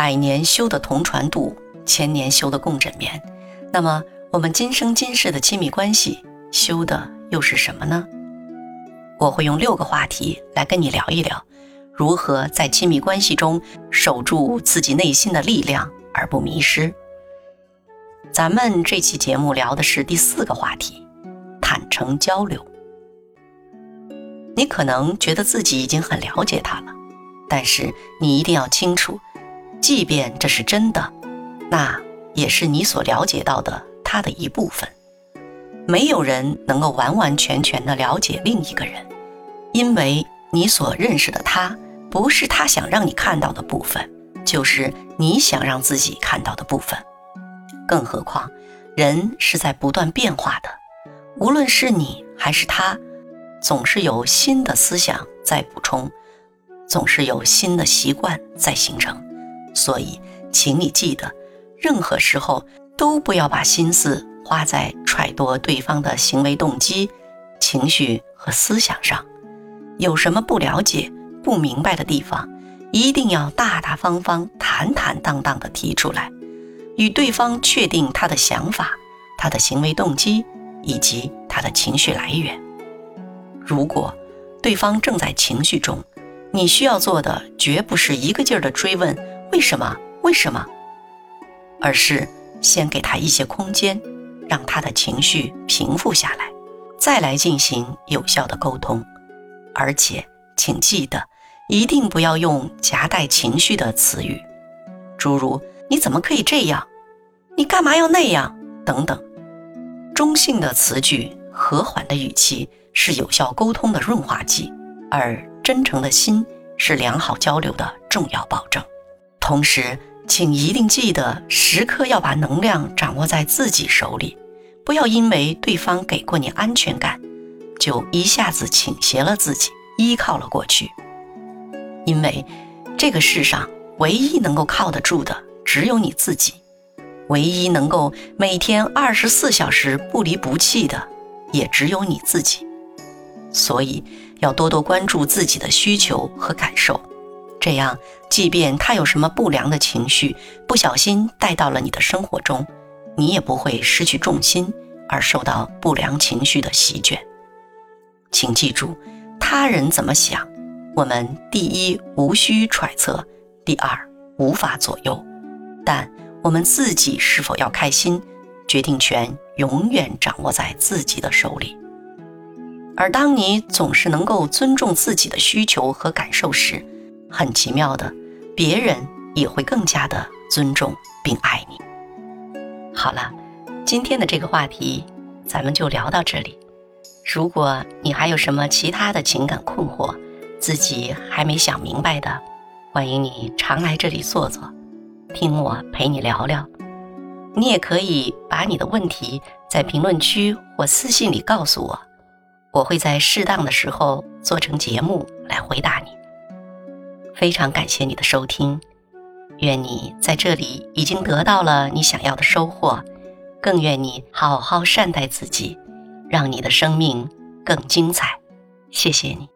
百年修得同船渡，千年修得共枕眠。那么，我们今生今世的亲密关系修的又是什么呢？我会用六个话题来跟你聊一聊，如何在亲密关系中守住自己内心的力量而不迷失。咱们这期节目聊的是第四个话题：坦诚交流。你可能觉得自己已经很了解他了，但是你一定要清楚，即便这是真的，那也是你所了解到的他的一部分。没有人能够完完全全的了解另一个人，因为你所认识的他，不是他想让你看到的部分，就是你想让自己看到的部分。更何况，人是在不断变化的，无论是你还是他，总是有新的思想在补充，总是有新的习惯在形成。所以，请你记得，任何时候都不要把心思花在揣度对方的行为动机、情绪和思想上。有什么不了解、不明白的地方，一定要大大方方、坦坦荡荡地提出来。与对方确定他的想法、他的行为动机以及他的情绪来源。如果对方正在情绪中，你需要做的绝不是一个劲儿的追问“为什么？为什么”，而是先给他一些空间，让他的情绪平复下来，再来进行有效的沟通。而且，请记得，一定不要用夹带情绪的词语，诸如“你怎么可以这样”。你干嘛要那样？等等，中性的词句、和缓的语气是有效沟通的润滑剂，而真诚的心是良好交流的重要保证。同时，请一定记得，时刻要把能量掌握在自己手里，不要因为对方给过你安全感，就一下子倾斜了自己，依靠了过去。因为这个世上唯一能够靠得住的，只有你自己。唯一能够每天二十四小时不离不弃的，也只有你自己。所以要多多关注自己的需求和感受，这样，即便他有什么不良的情绪，不小心带到了你的生活中，你也不会失去重心而受到不良情绪的席卷。请记住，他人怎么想，我们第一无需揣测，第二无法左右，但。我们自己是否要开心，决定权永远掌握在自己的手里。而当你总是能够尊重自己的需求和感受时，很奇妙的，别人也会更加的尊重并爱你。好了，今天的这个话题咱们就聊到这里。如果你还有什么其他的情感困惑，自己还没想明白的，欢迎你常来这里坐坐。听我陪你聊聊，你也可以把你的问题在评论区或私信里告诉我，我会在适当的时候做成节目来回答你。非常感谢你的收听，愿你在这里已经得到了你想要的收获，更愿你好好善待自己，让你的生命更精彩。谢谢你。